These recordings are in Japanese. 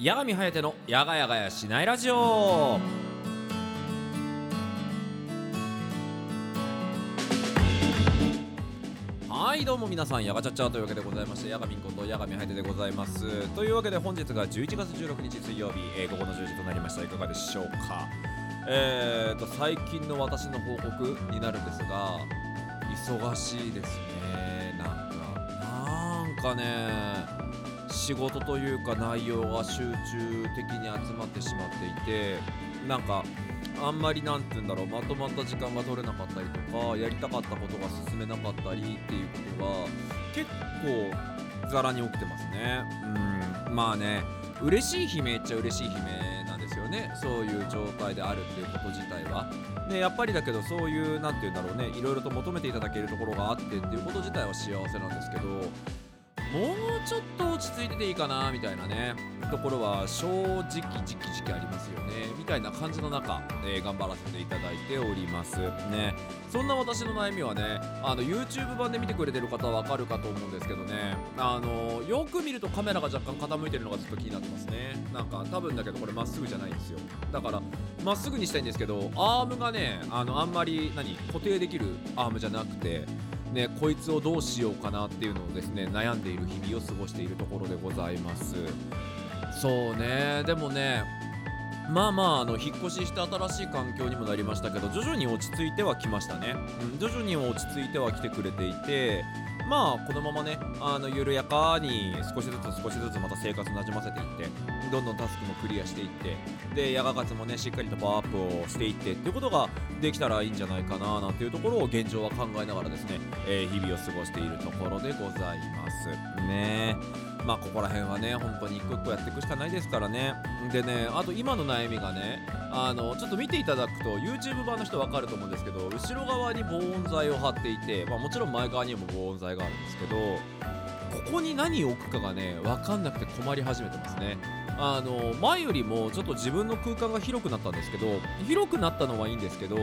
八神颯のやがやがやしないラジオ。はいどうも皆さんやがちゃちゃというわけでございましてやがみんことやがみはてでございます。というわけで本日が11月16日水曜日、えー、午後の10時となりました。いかがでしょうか。えーと最近の私の報告になるんですが忙しいですね。なんかなんかね仕事というか内容が集中的に集まってしまっていてなんかあんまりなんて言うんだろうまとまった時間が取れなかったりとかやりたかったことが進めなかったりっていうことが結構ざらに起きてますね。うん。まあね嬉しい悲鳴っちゃ嬉しい悲鳴なんですよね。そういう状態であるっていうこと自体は。でやっぱりだけどそういう何て言うんだろうねいろいろと求めていただけるところがあってっていうこと自体は幸せなんですけどちょっと落ち着いてていいかなみたいなねところは正直じきじきありますよね。みたいな感じの中、えー、頑張らせていただいております。ね。そんな私の悩みはねあの YouTube 版で見てくれてる方はわかるかと思うんですけどね。あのよく見るとカメラが若干傾いてるのがずっと気になってますね。なんか多分だけどこれまっすぐじゃないんですよ。だからまっすぐにしたいんですけどアームがねあのあんまり何固定できるアームじゃなくてね、こいつをどうしようかなっていうのをですね悩んでいる日々を過ごしているところでございます。そうね。でもねまあまああの引っ越しして新しい環境にもなりましたけど徐々に落ち着いてはきましたね、うん、徐々に落ち着いては来てくれていてまあこのままねあの緩やかに少しずつ少しずつまた生活なじませていってどんどんタスクもクリアしていってでヤガ活もねしっかりとパワーアップをしていってっていうことができたらいいんじゃないかななんていうところを現状は考えながらですね、えー、日々を過ごしているところでございますね。まあここら辺はね本当に一個一個やっていくしかないですからね。でねあと今の悩みがねあのちょっと見ていただくと YouTube 版の人分かると思うんですけど後ろ側に防音材を貼っていて、まあ、もちろん前側にも防音材があるんですけどここに何を置くかがね分かんなくて困り始めてますね。あの前よりもちょっと自分の空間が広くなったんですけど広くなったのはいいんですけど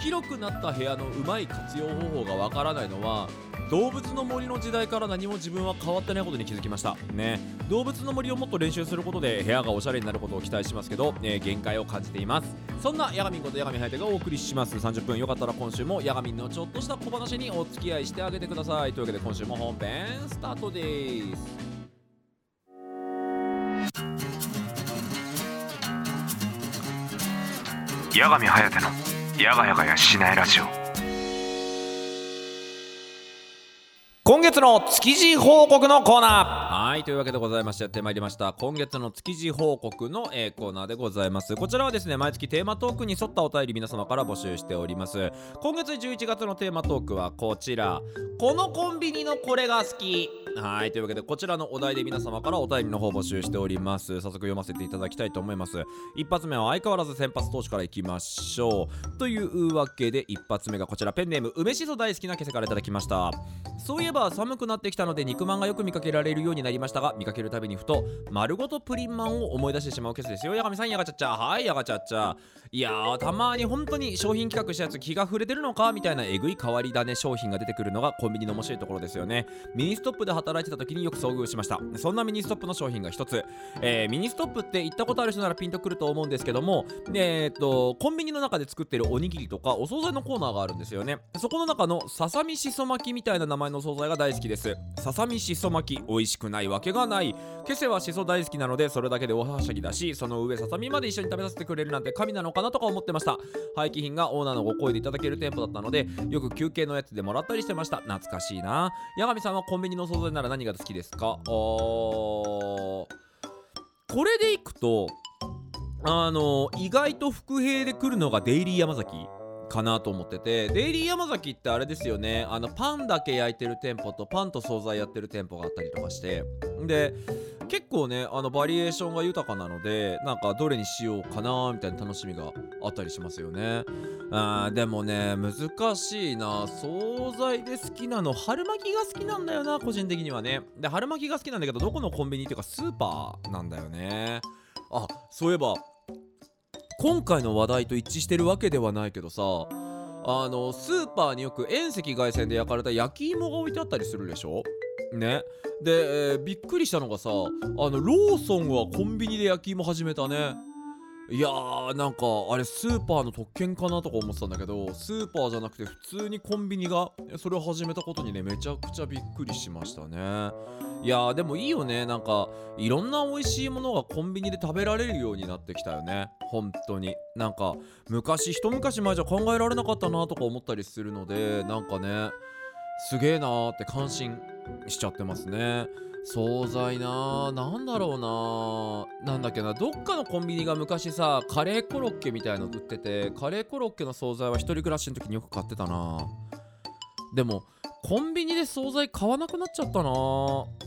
広くなった部屋のうまい活用方法がわからないのは動物の森の時代から何も自分は変わってないことに気づきました。ね。動物の森をもっと練習することで部屋がおしゃれになることを期待しますけど、えー、限界を感じています。そんなヤガミンことヤガミハヤテがお送りします。30分よかったら今週もヤガミンのちょっとした小話にお付き合いしてあげてください。というわけで今週も本編スタートです。八神颯のやがやがやしないラジオ。今月の築地報告のコーナー。はいというわけでございましてやってまいりました。今月の築地報告の、え、コーナーでございます。こちらはですね毎月テーマトークに沿ったお便り皆様から募集しております。今月11月のテーマトークはこちら。このコンビニのこれが好き。はいというわけでこちらのお題で皆様からお便りの方募集しております。早速読ませていただきたいと思います。一発目は相変わらず先発投手からいきましょう。というわけで一発目がこちら。ペンネーム梅しそ大好きなケースからいただきました。そういえば寒くなってきたので肉まんがよく見かけられるようになりましたが見かけるたびにふと丸ごとプリンマンを思い出してしまうケースですよ。やがみさんやがちゃっちゃはいやがちゃっちゃいやーたまに本当に商品企画したやつ気が触れてるのか？みたいなえぐい変わり種商品が出てくるのがコンビニの面白いところですよね。ミニストップで働いてた時によく遭遇しました。そんなミニストップの商品が一つ、えー、ミニストップって行ったことある人ならピンとくると思うんですけどもえー、っとコンビニの中で作ってるおにぎりとかお惣菜のコーナーがあるんですよね。そこの中のささみしそ巻きみたいな名前の惣菜が大好きです。ささみしそ巻き美味しくないわけがない。ケセはしそ大好きなのでそれだけでおはしゃぎだしその上ささみまで一緒に食べさせてくれるなんて神なのかなとか思ってました。廃棄品がオーナーのご厚意でいただける店舗だったのでよく休憩のやつでもらったりしてました。懐かしいな。八神さんはコンビニの惣菜なら何が好きですか？あこれでいくとあの意外と伏兵で来るのがデイリー山崎。かなと思ってて。デイリー山崎ってあれですよね。あのパンだけ焼いてる店舗とパンと惣菜やってる店舗があったりとかして。で結構ねあのバリエーションが豊かなのでなんかどれにしようかなみたいな楽しみがあったりしますよね。あでもね難しいな。惣菜で好きなの春巻きが好きなんだよな個人的にはね。で春巻きが好きなんだけどどこのコンビニっていうかスーパーなんだよね。あそういえば今回の話題と一致してるわけではないけどさあのスーパーによく遠赤外線で焼かれた焼き芋が置いてあったりするでしょ？ね。で、えーびっくりしたのがさあのローソンはコンビニで焼き芋始めたね。いやーなんかあれスーパーの特権かなとか思ってたんだけどスーパーじゃなくて普通にコンビニがそれを始めたことにねめちゃくちゃびっくりしましたね。いやーでもいいよね。なんかいろんな美味しいものがコンビニで食べられるようになってきたよね。本当に。なんか昔一昔前じゃ考えられなかったなとか思ったりするのでなんかねすげえなーって感心しちゃってますね。惣菜ななんだろうななんだっけなどっかのコンビニが昔さカレーコロッケみたいの売っててカレーコロッケの惣菜は1人暮らしの時によく買ってたな。でもコンビニで惣菜買わなくなっちゃったな。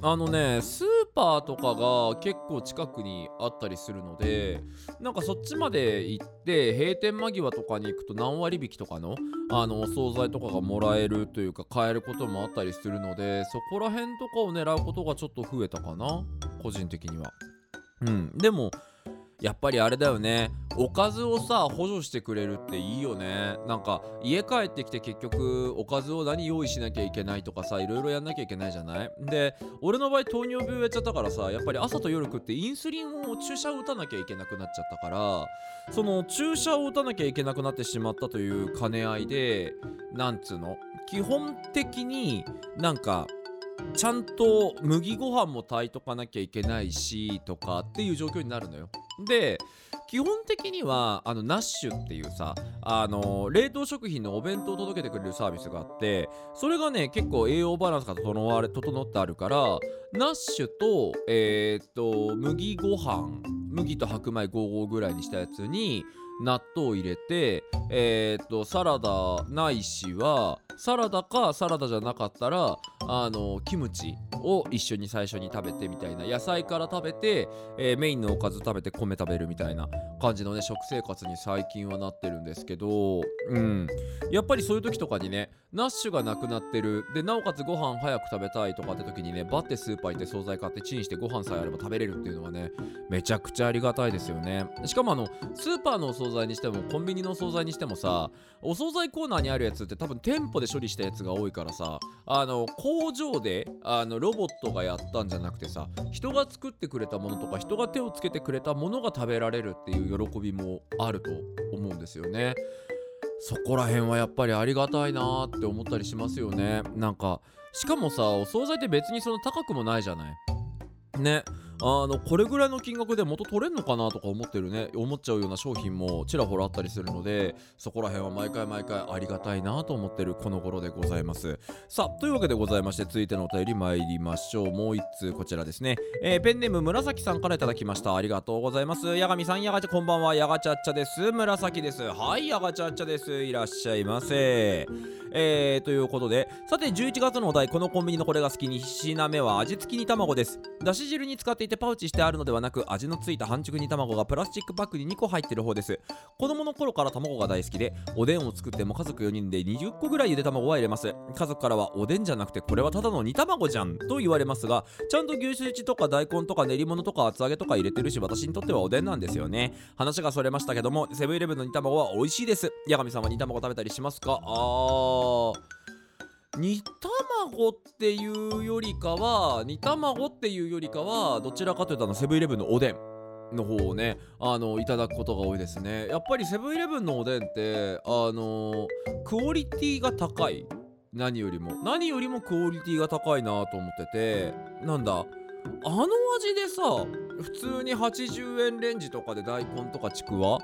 あのねスーパーとかが結構近くにあったりするのでなんかそっちまで行って閉店間際とかに行くと何割引きとかのあのお惣菜とかがもらえるというか買えることもあったりするのでそこら辺とかを狙うことがちょっと増えたかな個人的には。うん。でもやっぱりあれだよね。おかずをさ補助してくれるっていいよね。なんか家帰ってきて結局おかずを何用意しなきゃいけないとかさいろいろやんなきゃいけないじゃない？で俺の場合糖尿病やっちゃったからさやっぱり朝と夜食ってインスリンを注射を打たなきゃいけなくなっちゃったからその注射を打たなきゃいけなくなってしまったという兼ね合いでなんつうの？基本的になんかちゃんと麦ご飯も炊いとかなきゃいけないしとかっていう状況になるのよ。で基本的にはあのナッシュっていうさあの冷凍食品のお弁当を届けてくれるサービスがあってそれがね結構栄養バランスが整われ整ってあるからナッシュとえーっと麦ご飯麦と白米55ぐらいにしたやつに納豆を入れてえーっとサラダないしはサラダかサラダじゃなかったらあのキムチを一緒に最初に食べてみたいな野菜から食べて、えーメインのおかず食べて米食べるみたいな感じのね食生活に最近はなってるんですけどうん。やっぱりそういう時とかにねナッシュがなくなってる。でなおかつご飯早く食べたいとかって時にねバッてスーパー行って惣菜買ってチンしてご飯さえあれば食べれるっていうのはねめちゃくちゃありがたいですよね。しかもあのスーパーのお菜にしてもコンビニの惣菜にしてもさお惣菜コーナーにあるやつって多分店舗で処理したやつが多いからさあの工場であのロボットがやったんじゃなくてさ人が作ってくれたものとか人が手をつけてくれたものが食べられるっていう喜びもあると思うんですよね。そこら辺はやっぱりありがたいなーって思ったりしますよね。なんかしかもさお惣菜って別にその高くもないじゃない？ね。あのこれぐらいの金額で元取れんのかなとか思ってるね。思っちゃうような商品もちらほらあったりするのでそこら辺は毎回毎回ありがたいなと思ってるこの頃でございます。さあというわけでございまして続いてのお便り参りましょう。もう一通こちらですね、えーペンネーム紫さんからいただきました。ありがとうございます。八神さんやがちゃこんばんは。やがちゃっちゃです。紫です。はいやがちゃっちゃです。いらっしゃいませ。えー、ということでさて11月のお題このコンビニのこれが好きに品目は味付き煮卵です。だし汁に使っていてパウチしてあるのではなく味のついた半熟煮卵がプラスチックパックに2個入ってる方です。子供の頃から卵が大好きでおでんを作っても家族4人で20個ぐらいゆで卵は入れます。家族からはおでんじゃなくてこれはただの煮卵じゃんと言われますがちゃんと牛すじとか大根とか練り物とか厚揚げとか入れてるし私にとってはおでんなんですよね。話がそれましたけどもセブンイレブンの煮卵は美味しいです。八神さんは煮卵食べたりしますか？あー。煮卵っていうよりかは煮卵っていうよりかはどちらかというとあのセブンイレブンのおでんの方をねあのいただくことが多いですね。やっぱりセブンイレブンのおでんってあのクオリティが高い。何よりも。何よりもクオリティが高いなと思っててなんだあの味でさ普通に80円レンジとかで大根とかちくわ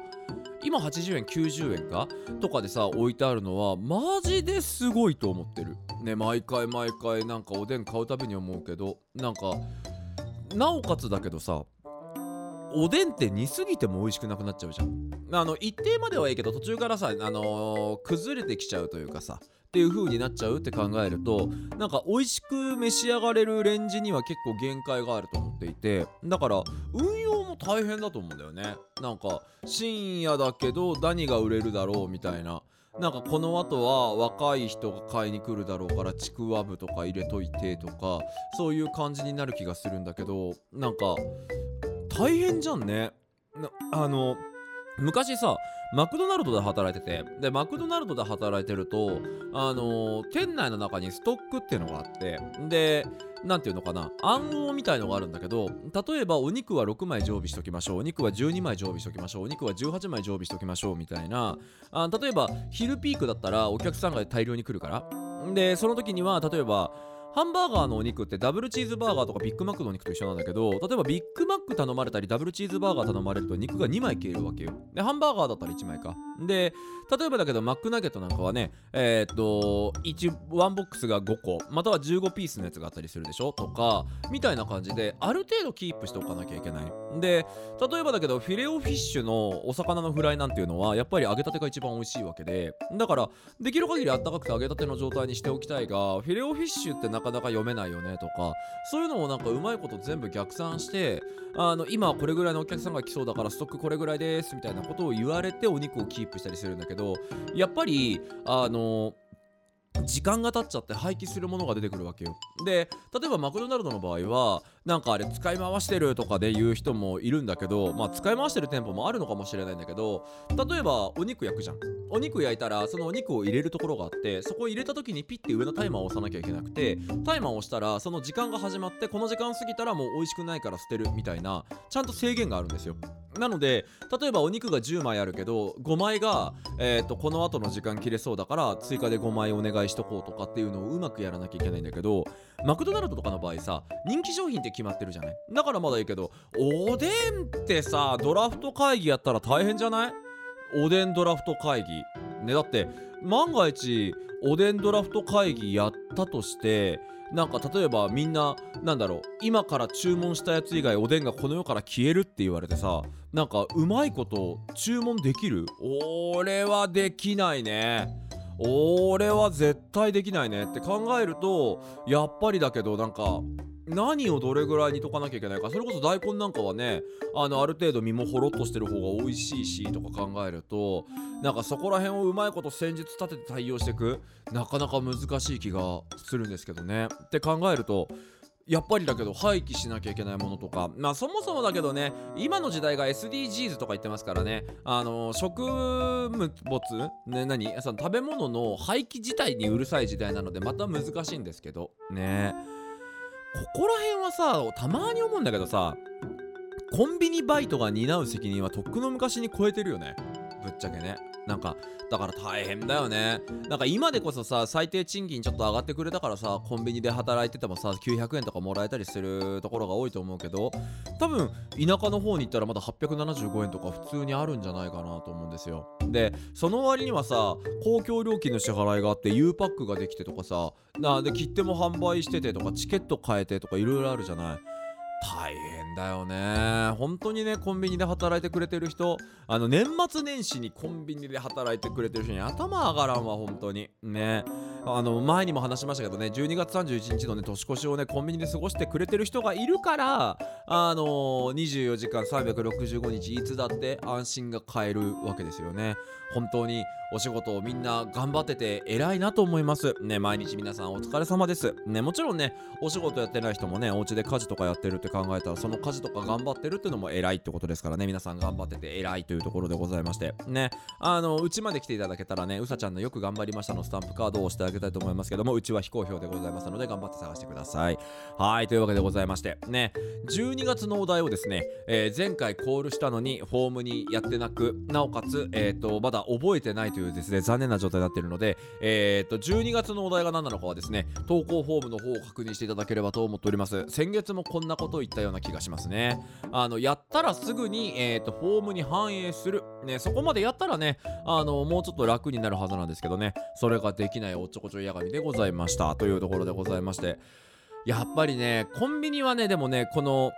今80円90円か？とかでさ置いてあるのはマジですごいと思ってる。ね毎回毎回なんかおでん買うたびに思うけどなんかなおかつだけどさおでんって煮すぎても美味しくなくなっちゃうじゃん。あの一定まではいいけど途中からさ、あのー崩れてきちゃうというかさっていう風になっちゃうって考えるとなんか美味しく召し上がれるレンジには結構限界があると思っていてだから運用も大変だと思うんだよね。なんか深夜だけど何が売れるだろうみたいな。なんかこの後は若い人が買いに来るだろうからちくわぶとか入れといてとかそういう感じになる気がするんだけどなんか大変じゃんね。なあの昔さマクドナルドで働いててでマクドナルドで働いてるとあのー店内の中にストックっていうのがあってでなんていうのかな暗号みたいのがあるんだけど例えばお肉は6枚常備しときましょうお肉は12枚常備しときましょうお肉は18枚常備しときましょうみたいなあ例えば昼ピークだったらお客さんが大量に来るから。でその時には例えばハンバーガーのお肉ってダブルチーズバーガーとかビッグマックのお肉と一緒なんだけど例えばビッグマック頼まれたりダブルチーズバーガー頼まれると肉が2枚消えるわけよ。でハンバーガーだったら1枚か。で例えばだけどマックナゲットなんかはねえーっと1ワンボックスが5個または15ピースのやつがあったりするでしょ？とかみたいな感じである程度キープしておかなきゃいけない。で例えばだけどフィレオフィッシュのお魚のフライなんていうのはやっぱり揚げたてが一番美味しいわけでだからできる限りあったかくて揚げたての状態にしておきたいがフィレオフィッシュってなかなか読めないよねとかそういうのをなんかうまいこと全部逆算してあの今はこれぐらいのお客さんが来そうだからストックこれぐらいですみたいなことを言われてお肉をキープしたりするんだけどやっぱりあの時間が経っちゃって廃棄するものが出てくるわけよ。で例えばマクドナルドの場合はなんかあれ使い回してるとかで言う人もいるんだけどまあ使い回してる店舗もあるのかもしれないんだけど例えばお肉焼くじゃん。お肉焼いたらそのお肉を入れるところがあってそこ入れた時にピッて上のタイマーを押さなきゃいけなくてタイマーを押したらその時間が始まってこの時間過ぎたらもう美味しくないから捨てるみたいなちゃんと制限があるんですよ。なので例えばお肉が10枚あるけど5枚が、えー、とこの後の時間切れそうだから追加で5枚お願いしとこうとかっていうのをうまくやらなきゃいけないんだけどマクドナルドとかの場合さ人気商品って決まってるじゃない？だからまだいいけどおでんってさドラフト会議やったら大変じゃない？おでんドラフト会議。ねだって万が一おでんドラフト会議やったとしてなんか例えばみんななんだろう今から注文したやつ以外おでんがこの世から消えるって言われてさなんかうまいこと注文できる？俺はできないね。俺は絶対できないね。って考えるとやっぱりだけどなんか何をどれぐらいにとかなきゃいけないか。それこそ大根なんかはねあのある程度身もほろっとしてる方が美味しいしとか考えるとなんかそこら辺をうまいこと戦術立てて対応していくなかなか難しい気がするんですけどね。って考えるとやっぱりだけど廃棄しなきゃいけないものとか。まあそもそもだけどね今の時代が SDGs とか言ってますからねあの食物ね何その食べ物の廃棄自体にうるさい時代なのでまた難しいんですけどね。こここら辺はさたまに思うんだけどさコンビニバイトが担う責任はとっくの昔に超えてるよね。ぶっちゃけね。なんかだから大変だよね。なんか今でこそさ最低賃金ちょっと上がってくれたからさコンビニで働いててもさ900円とかもらえたりするところが多いと思うけど多分田舎の方に行ったらまだ875円とか普通にあるんじゃないかなと思うんですよ。でその割にはさ公共料金の支払いがあって U パックができてとかさなで切手も販売しててとかチケット変えてとかいろいろあるじゃない。大変だよね。本当にねコンビニで働いてくれてる人あの年末年始にコンビニで働いてくれてる人に頭上がらんわ本当に。ね。あの前にも話しましたけどね12月31日のね年越しをねコンビニで過ごしてくれてる人がいるからあの24時間365日いつだって安心が買えるわけですよね。本当にお仕事をみんな頑張ってて偉いなと思います。ね毎日皆さんお疲れ様です。ねもちろんねお仕事やってない人もねお家で家事とかやってるって考えたらその家事とか頑張ってるっていうのも偉いってことですからね。皆さん頑張ってて偉いというところでございまして。ね。あのうちまで来ていただけたらねうさちゃんのよく頑張りましたのスタンプカードを押してあげたいと思いますけどもうちは非公表でございますので頑張って探してください。はいというわけでございまして。ね。12月のお題をですね、えー前回コールしたのにフォームにやってなくなおかつ、えー、とまだ覚えてないというですね残念な状態になっているので、えー、と12月のお題が何なのかはですね投稿フォームの方を確認していただければと思っております。先月もこんなことを言ったような気がします。ますね。あのやったらすぐに、えー、とフォームに反映する、ね、そこまでやったらねあのもうちょっと楽になるはずなんですけどね。それができないおっちょこちょいやがみでございました。というところでございまして。やっぱりねコンビニはねでもねこの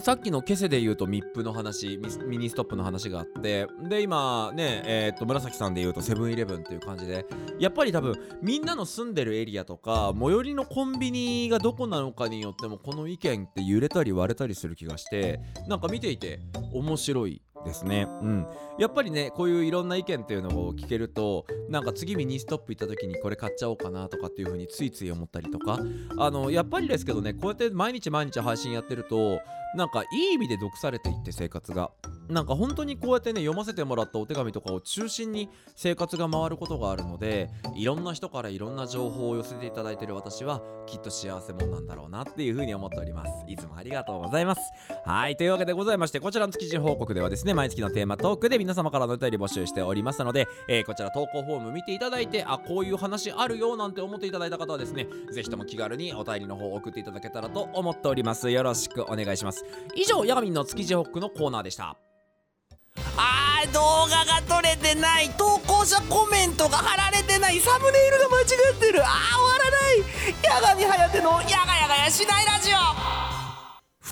さっきのケセで言うとミップの話ミニストップの話があってで今ねえーっと紫さんで言うとセブンイレブンっていう感じでやっぱり多分みんなの住んでるエリアとか最寄りのコンビニがどこなのかによってもこの意見って揺れたり割れたりする気がしてなんか見ていて面白いですね。うん。やっぱりねこういういろんな意見っていうのを聞けるとなんか次ミニストップ行った時にこれ買っちゃおうかなとかっていう風についつい思ったりとか。あのやっぱりですけどねこうやって毎日毎日配信やってるとなんかいい意味で毒されていって生活が。なんか本当にこうやってね読ませてもらったお手紙とかを中心に生活が回ることがあるのでいろんな人からいろんな情報を寄せていただいてる私はきっと幸せ者なんだろうなっていうふうに思っております。いつもありがとうございます。はいというわけでございましてこちらの築地報告ではですね毎月のテーマトークで皆様からのお便り募集しておりますので、えーこちら投稿フォーム見ていただいてあこういう話あるよなんて思っていただいた方はですねぜひとも気軽にお便りの方を送っていただけたらと思っております。よろしくお願いします。以上ヤガミンの築地報告のコーナーでした。あー動画が撮れてない投稿者コメントが貼られてないサムネイルが間違ってる。あー終わらない。八神颯のやがやがやしないラジオ。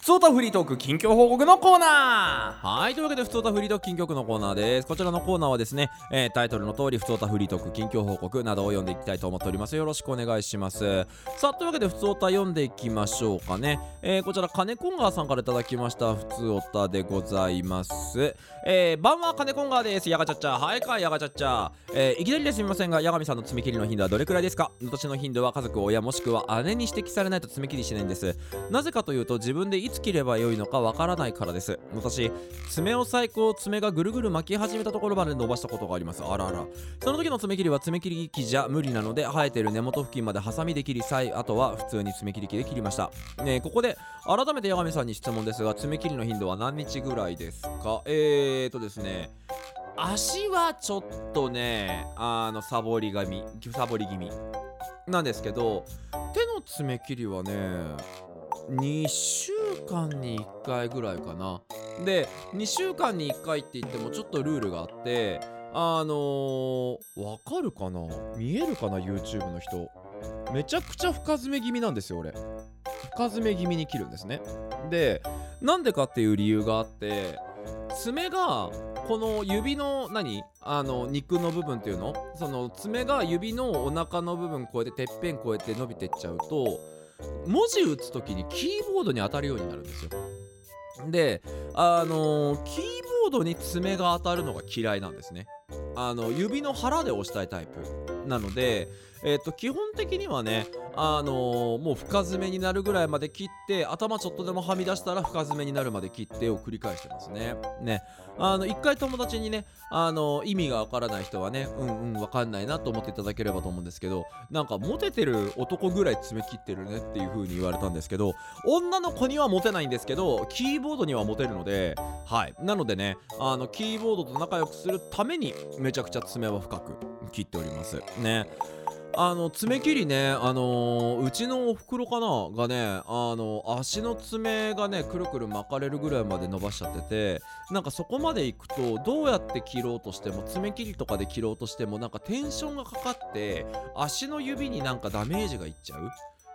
ふつおたフリートーク近況報告のコーナー。はいというわけでふつおたフリートーク近況のコーナーですこちらのコーナーはですね、えータイトルの通りふつおたフリートーク近況報告。などを読んでいきたいと思っております。よろしくお願いします。さあというわけでふつおた読んでいきましょうかね、えーこちら金コンガーさんからいただきましたふつおたでございます。えー、晩は金コンガーです。やがちゃっちゃはいかいやがちゃっちゃえーいきなりですみませんが八神さんの爪切りの頻度はどれくらいですか？私の頻度は家族親もしくは姉に指摘されないと爪切りしないんです。なぜかというと自分でいつ切ればよいのかわからないからです。私爪を最高爪がぐるぐる巻き始めたところまで伸ばしたことがあります。あらあら。その時の爪切りは爪切り機じゃ無理なので生えてる根元付近までハサミで切りさいあとは普通に爪切り機で切りました、ねえここで改めて八神さんに質問ですが爪切りの頻度は何日ぐらいですか？えーとですね足はちょっとねあのサボり気味サボり気味なんですけど手の爪切りはね2週間に1回ぐらいかな。で2週間に1回って言ってもちょっとルールがあってあのー、わかるかな？見えるかな？YouTube の人。めちゃくちゃ深爪気味なんですよ俺。深爪気味に切るんですね。でなんでかっていう理由があって爪がこの指の何？あの肉の部分っていうの？その爪が指のお腹の部分越えててっぺん越えて伸びてっちゃうと文字打つ時にキーボードに当たるようになるんですよ。であのーキーボードに爪が当たるのが嫌いなんですね。あの指の腹で押したいタイプ。なのでえっ、と基本的にはねあのーもう深爪になるぐらいまで切って頭ちょっとでもはみ出したら深爪になるまで切ってを繰り返してますね。ね。あの一回友達にねあの意味がわからない人はねうんうんわかんないなと思っていただければと思うんですけどなんかモテてる男ぐらい爪切ってるねっていう風に言われたんですけど女の子にはモテないんですけどキーボードにはモテるのではい。なのでねあのキーボードと仲良くするためにめちゃくちゃ爪は深く切っております。ね。あの爪切りねあのーうちのおふくろかながねあの足の爪がねくるくる巻かれるぐらいまで伸ばしちゃっててなんかそこまで行くとどうやって切ろうとしても爪切りとかで切ろうとしてもなんかテンションがかかって足の指になんかダメージがいっちゃう。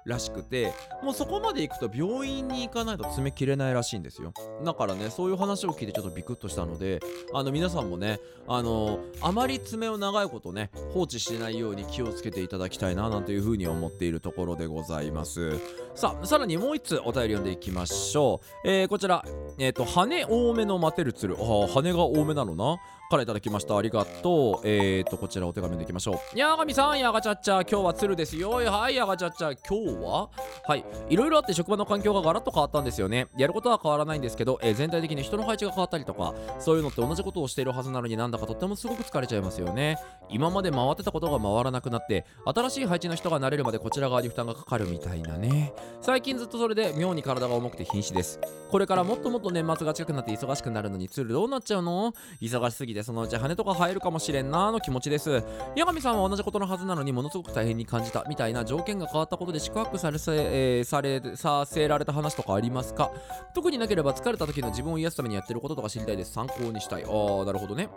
らしくてもうそこまで行くと病院に行かないと爪切れないらしいんですよ。だからねそういう話を聞いてちょっとビクッとしたのであの皆さんもねあのあまり爪を長いことね放置しないように気をつけていただきたいななんていうふうに思っているところでございます。さあさらにもう一つお便り読んでいきましょう、えーこちら。えっ、と羽多めの待てる鶴あ羽が多めなのな？からいただきました。ありがとう。えーとこちらお手紙でいきましょう。やがみさんやがちゃっちゃ今日は鶴ですよ。はいやがちゃっちゃ今日は？はい。いろいろあって職場の環境がガラッと変わったんですよね。やることは変わらないんですけど、えー全体的に人の配置が変わったりとかそういうのって同じことをしているはずなのになんだかとってもすごく疲れちゃいますよね。今まで回ってたことが回らなくなって新しい配置の人が慣れるまでこちら側に負担がかかるみたいなね。最近ずっとそれで妙に体が重くて瀕死です。これからもっともっと年末が近くなって忙しくなるのにツールどうなっちゃうの？忙しすぎてそのうち羽とか生えるかもしれんなーの気持ちです。八神さんは同じことのはずなのにものすごく大変に感じたみたいな条件が変わったことで宿泊されせ、えーされさせられた話とかありますか？特になければ疲れた時の自分を癒すためにやってることとか知りたいです。参考にしたい。あーなるほどね。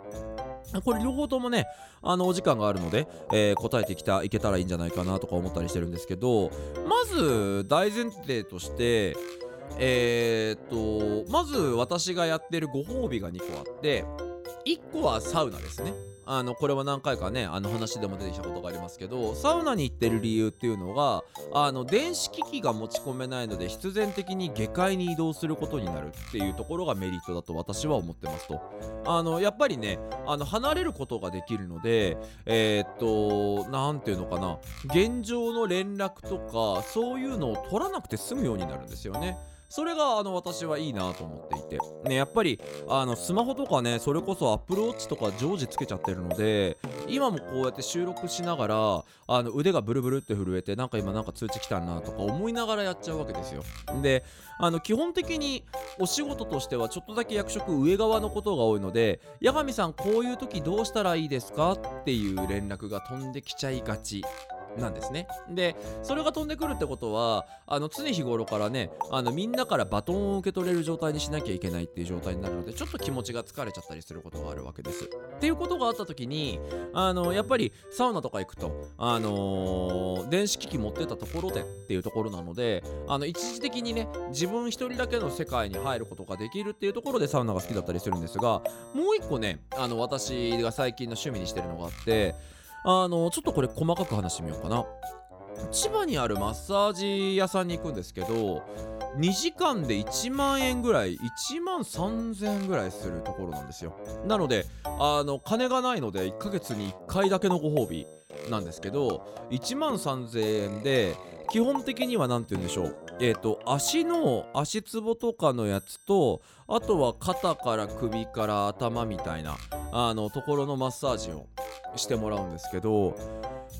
これ両方ともねあのお時間があるので、えー答えてきたいけたらいいんじゃないかなとか思ったりしてるんですけどまず大前提としてえー、っとまず私がやってるご褒美が2個あって1個はサウナですね。あのこれは何回かねあの話でも出てきたことがありますけどサウナに行ってる理由っていうのがあの電子機器が持ち込めないので必然的に下界に移動することになるっていうところがメリットだと私は思ってますと。あのやっぱりねあの離れることができるのでえーっと何ていうのかな現状の連絡とかそういうのを取らなくて済むようになるんですよね。それがあの私はいいなと思っていて。ねやっぱりあのスマホとかねそれこそ Apple Watch とか常時つけちゃってるので今もこうやって収録しながらあの腕がブルブルって震えてなんか今なんか通知来たなとか思いながらやっちゃうわけですよ。であの基本的にお仕事としてはちょっとだけ役職上側のことが多いので八神さんこういう時どうしたらいいですかっていう連絡が飛んできちゃいがち。なんですね。でそれが飛んでくるってことはあの常日頃からねあのみんなからバトンを受け取れる状態にしなきゃいけないっていう状態になるのでちょっと気持ちが疲れちゃったりすることがあるわけです。っていうことがあった時にあのやっぱりサウナとか行くとあのー電子機器持ってたところでっていうところなのであの一時的にね自分一人だけの世界に入ることができるっていうところでサウナが好きだったりするんですがもう一個ねあの私が最近の趣味にしてるのがあってあのちょっとこれ細かく話してみようかな。千葉にあるマッサージ屋さんに行くんですけど2時間で1万円ぐらい1万3000円ぐらいするところなんですよ。なのであの金がないので1ヶ月に1回だけのご褒美なんですけど1万3000円で基本的には何て言うんでしょう。えっ、と足の足つぼとかのやつとあとは肩から首から頭みたいなあのところのマッサージをしてもらうんですけど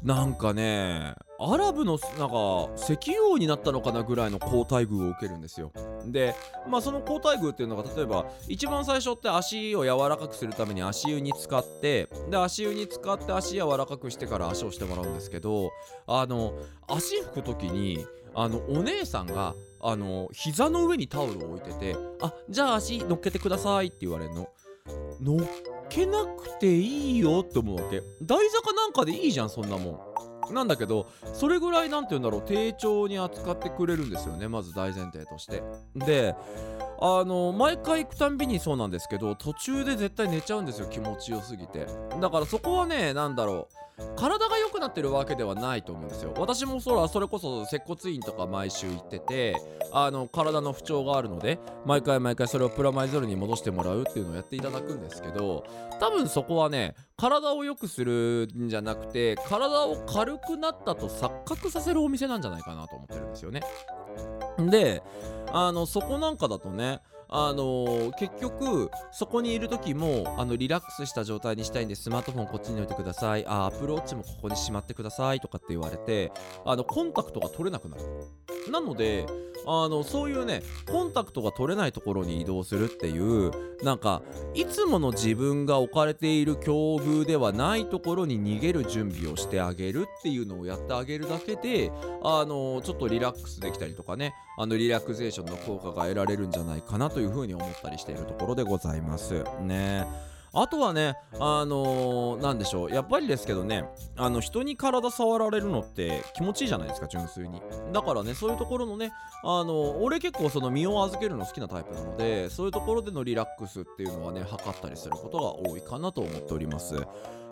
なんかねアラブのなんか石油王になったのかなぐらいの高待遇を受けるんですよでまあその高待遇っていうのが例えば一番最初って足を柔らかくするために足湯に使ってで足湯に使って足柔らかくしてから足をしてもらうんですけどあの足拭く時にあのお姉さんがあの膝の上にタオルを置いてて「あじゃあ足乗っけてください」って言われるの。乗っけなくていいよって思うわけ。台坂なんかでいいじゃんそんなもん。なんだけどそれぐらい何て言うんだろう。丁重に扱ってくれるんですよねまず大前提として。であの毎回行くたんびにそうなんですけど途中で絶対寝ちゃうんですよ気持ちよすぎて。だからそこはね何だろう。体が良くなってるわけではないと思うんですよ。私もそらそれこそ接骨院とか毎週行っててあの体の不調があるので毎回毎回それをプラマイゼロに戻してもらうっていうのをやっていただくんですけど多分そこはね体を良くするんじゃなくて体を軽くなったと錯覚させるお店なんじゃないかなと思ってるんですよね。であのそこなんかだとねあのー結局そこにいる時もあのリラックスした状態にしたいんでスマートフォンこっちに置いてください。あアプローチもここにしまってくださいとかって言われてあのコンタクトが取れなくなる。なのであのそういうねコンタクトが取れないところに移動するっていうなんかいつもの自分が置かれている境遇ではないところに逃げる準備をしてあげるっていうのをやってあげるだけであのちょっとリラックスできたりとかね。あのリラクゼーションの効果が得られるんじゃないかなというふうに思ったりしているところでございますねあとはね、あのーなんでしょう、やっぱりですけどね、あの人に体触られるのって気持ちいいじゃないですか、純粋に。だからね、そういうところのね、あの俺結構その身を預けるの好きなタイプなので、そういうところでのリラックスっていうのはね、測ったりすることが多いかなと思っております。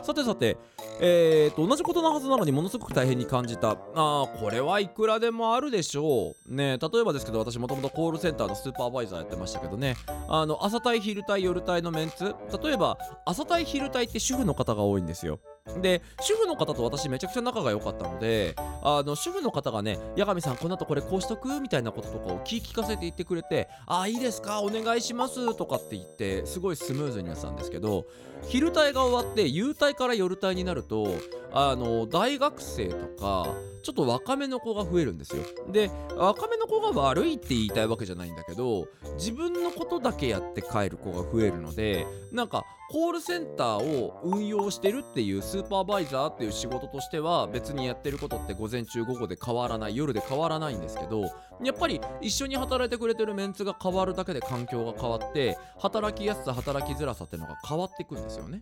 さてさて、えー、と同じことなはずなのにものすごく大変に感じた。あーこれはいくらでもあるでしょう。ね例えばですけど私もともとコールセンターのスーパーバイザーやってましたけどね。あの朝帯昼帯夜帯のメンツ。例えば朝帯昼帯って主婦の方が多いんですよ。で主婦の方と私めちゃくちゃ仲が良かったのであの主婦の方がね八神さんこの後これこうしとく？みたいなこととかを聞き聞かせて言ってくれてあいいですか？お願いしますとかって言ってすごいスムーズにやってたんですけど昼帯が終わって夕帯から夜帯になるとあの大学生とかちょっと若めの子が増えるんですよ。で若めの子が悪いって言いたいわけじゃないんだけど自分のことだけやって帰る子が増えるのでなんかコールセンターを運用してるっていうスーパーバイザーっていう仕事としては別にやってることって午前中午後で変わらない夜で変わらないんですけどやっぱり一緒に働いてくれてるメンツが変わるだけで環境が変わって働きやすさ働きづらさっていうのが変わっていくんですよね。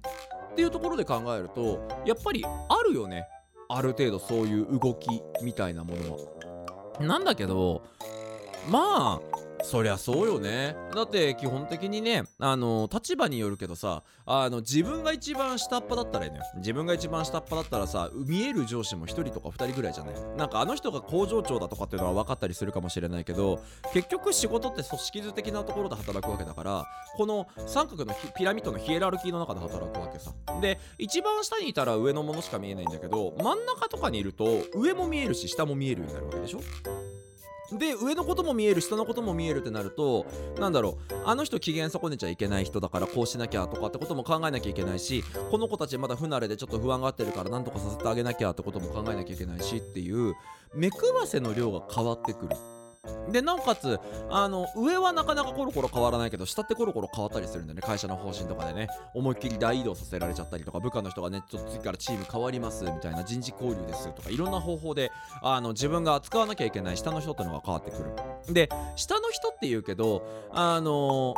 っていうところで考えるとやっぱりあるよねある程度そういう動きみたいなものは。なんだけどまあそりゃそうよね。だって基本的にねあの立場によるけどさあの自分が一番下っ端だったらいいのよ。自分が一番下っ端だったらさ見える上司も1人とか2人ぐらいじゃない？なんかあの人が工場長だとかっていうのは分かったりするかもしれないけど結局仕事って組織図的なところで働くわけだからこの三角のピラミッドのヒエラルキーの中で働くわけさ。で一番下にいたら上のものしか見えないんだけど真ん中とかにいると上も見えるし下も見えるようになるわけでしょ？で上のことも見える下のことも見えるってなるとなんだろうあの人機嫌損ねちゃいけない人だからこうしなきゃとかってことも考えなきゃいけないしこの子たちまだ不慣れでちょっと不安がってるからなんとかさせてあげなきゃってことも考えなきゃいけないしっていう目くばせの量が変わってくる。でなおかつあの上はなかなかコロコロ変わらないけど下ってコロコロ変わったりするんでね。会社の方針とかでね。思いっきり大移動させられちゃったりとか部下の人がねちょっと次からチーム変わりますみたいな人事交流ですとかいろんな方法であの自分が扱わなきゃいけない下の人ってのが変わってくる。で下の人って言うけどあの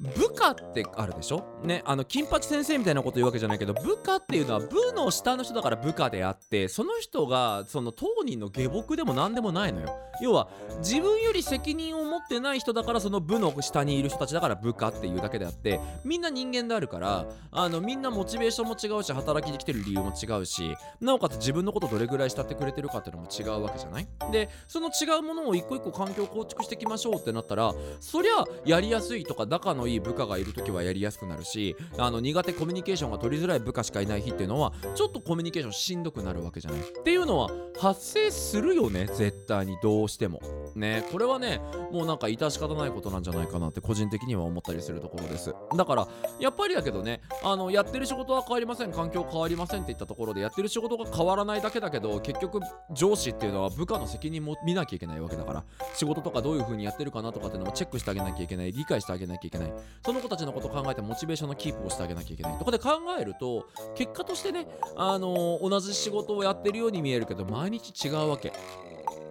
部下ってあるでしょ？ねあの金八先生みたいなこと言うわけじゃないけど部下っていうのは部の下の人だから部下であってその人がその当人の下僕でも何でもないのよ。要は自分より責任を持ってない人だからその部の下にいる人たちだから部下っていうだけであってみんな人間であるからあのみんなモチベーションも違うし働きに来てる理由も違うしなおかつ自分のことどれぐらい慕ってくれてるかっていうのも違うわけじゃない？でその違うものを一個一個環境構築していきましょうってなったらそりゃやりやすいとか仲のいい部下がいる時はやりやすくなるしあの苦手コミュニケーションが取りづらい部下しかいない日っていうのはちょっとコミュニケーションしんどくなるわけじゃない？っていうのは発生するよね？絶対にどうしても。ねこれはねもうなんか致し方ないことなんじゃないかなって個人的には思ったりするところです。だからやっぱりだけどねあのやってる仕事は変わりません。環境変わりませんって言ったところでやってる仕事が変わらないだけだけど結局上司っていうのは部下の責任も見なきゃいけないわけだから仕事とかどういう風にやってるかなとかっていうのもチェックしてあげなきゃいけない。理解してあげなきゃいけない。その子たちのことを考えてモチベーションのキープをしてあげなきゃいけない。とかで考えると結果としてねあのー同じ仕事をやってるように見えるけど毎日違うわけ。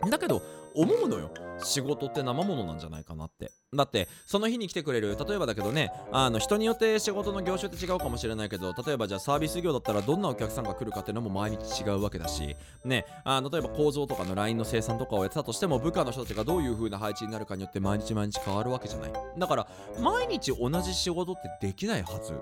だけど思うのよ。仕事って生ものなんじゃないかなって。だってその日に来てくれる例えばだけどねあの人によって仕事の業種って違うかもしれないけど例えばじゃあサービス業だったらどんなお客さんが来るかっていうのも毎日違うわけだしねあ例えば構造とかの LINE の生産とかをやってたとしても部下の人たちがどういう風な配置になるかによって毎日毎日変わるわけじゃない。だから毎日同じ仕事ってできないはず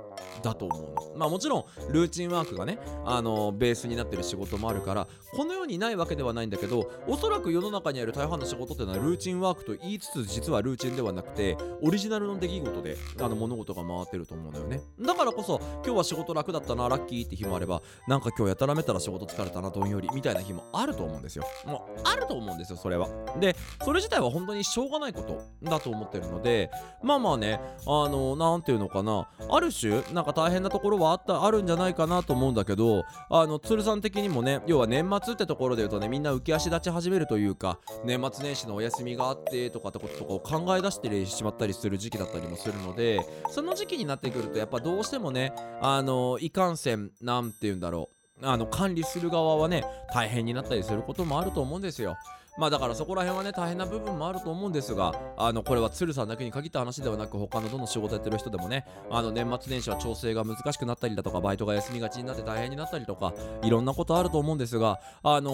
だと思うの。まあもちろんルーチンワークがねあのベースになってる仕事もあるからこの世にないわけではないんだけどおそらく世の中にある大半の仕事ってのはルチンワークと言いつつ実はルーチンではなくてオリジナルの出来事であの物事が回ってると思うんだよね。だからこそ今日は仕事楽だったなラッキーって日もあればなんか今日やたらめったら仕事疲れたなどんよりみたいな日もあると思うんですよ。もうあると思うんですよそれは。でそれ自体は本当にしょうがないことだと思ってるのでまあまあねあのなんていうのかな。ある種なんか大変なところはあったあるんじゃないかなと思うんだけどあの鶴さん的にもね要は年末ってところで言うとねみんな浮き足立ち始めるというか年末年始のお休み休みがあってとかってこととかを考え出してしまったりする時期だったりもするのでその時期になってくるとやっぱどうしてもねあのいかんせん何て言うんだろうあの管理する側はね大変になったりすることもあると思うんですよ。まあだからそこら辺はね大変な部分もあると思うんですがあのこれは鶴さんだけに限った話ではなく他のどの仕事やってる人でもねあの年末年始は調整が難しくなったりだとかバイトが休みがちになって大変になったりとかいろんなことあると思うんですがあの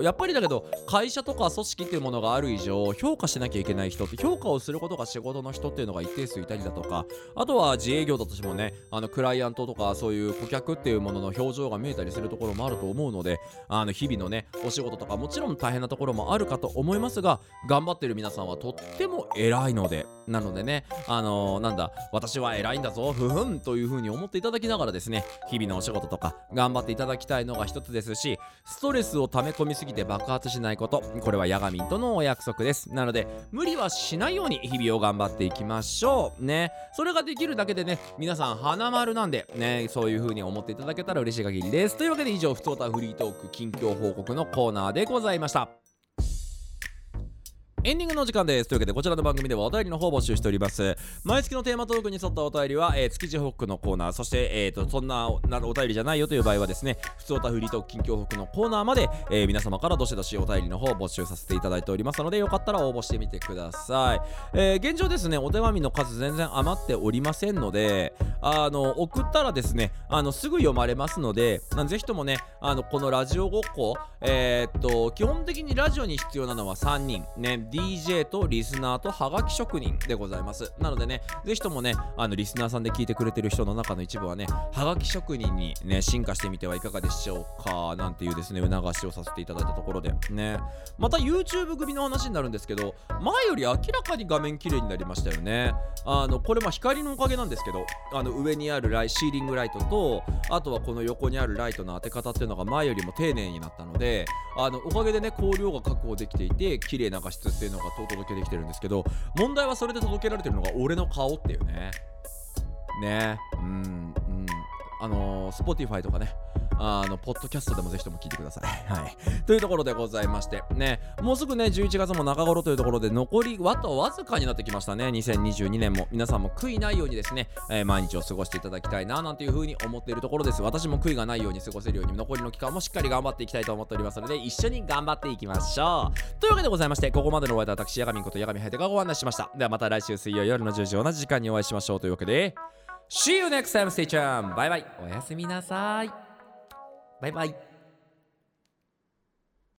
ーやっぱりだけど会社とか組織っていうものがある以上評価しなきゃいけない人って評価をすることが仕事の人っていうのが一定数いたりだとかあとは自営業だとしてもねあのクライアントとかそういう顧客っていうものの表情が見えたりするところもあると思うのであの日々のねお仕事とかもちろん大変なところももあるかと思いますが頑張ってる皆さんはとっても偉いのでなのでねあのーなんだ私は偉いんだぞふふんという風に思っていただきながらですね日々のお仕事とか頑張っていただきたいのが一つですしストレスを溜め込みすぎて爆発しないことこれはヤガミンとのお約束です。なので無理はしないように日々を頑張っていきましょう。ね。それができるだけでね皆さん花丸なんでねそういう風に思っていただけたら嬉しい限りです。というわけで以上ふつおたフリートーク近況報告のコーナーでございました。エンディングの時間です。というわけで、こちらの番組ではお便りの方を募集しております。毎月のテーマトークに沿ったお便りは、えー、築地ホックのコーナー、そして、えー、とそんななお便りじゃないよという場合はですね、普通おたフリートーク近況ホックのコーナーまで、えー皆様からどしどしお便りの方を募集させていただいておりますので、よかったら応募してみてください。えー現状ですね、お手紙の数全然余っておりませんので、あの送ったらですね、あのすぐ読まれますので、ぜひともね、あのこのラジオごっこ、えーっと基本的にラジオに必要なのは3人、ね、DJ とリスナーとハガキ職人でございます。なのでねぜひともねあのリスナーさんで聞いてくれてる人の中の一部はねハガキ職人にね進化してみてはいかがでしょうかなんていうですね促しをさせていただいたところで。ね。また YouTube 組の話になるんですけど前より明らかに画面綺麗になりましたよね。あのこれまあ光のおかげなんですけどあの上にあるライシーリングライトとあとはこの横にあるライトの当て方っていうのが前よりも丁寧になったのであのおかげでね光量が確保できていて綺麗な画質っていうのがお届けできてるんですけど問題はそれで届けられてるのが俺の顔っていうね。ね。うんうん。あのー、Spotify とかねあの、ポッドキャストでもぜひとも聞いてください。はい。というところでございまして、ね、もうすぐね、11月も中頃というところで、残りあとわずかになってきましたね。2022年も。皆さんも悔いないようにですね、えー、毎日を過ごしていただきたいな、なんていうふうに思っているところです。私も悔いがないように過ごせるように、残りの期間もしっかり頑張っていきたいと思っておりますので、一緒に頑張っていきましょう。というわけでございまして、ここまでのお相手は私、ヤガミンことヤガミハイテがご案内しました。ではまた来週水曜夜の10時同じ時間にお会いしましょうというわけで、See you next time, stay tuned! バイバイおやすみなさいバイバイ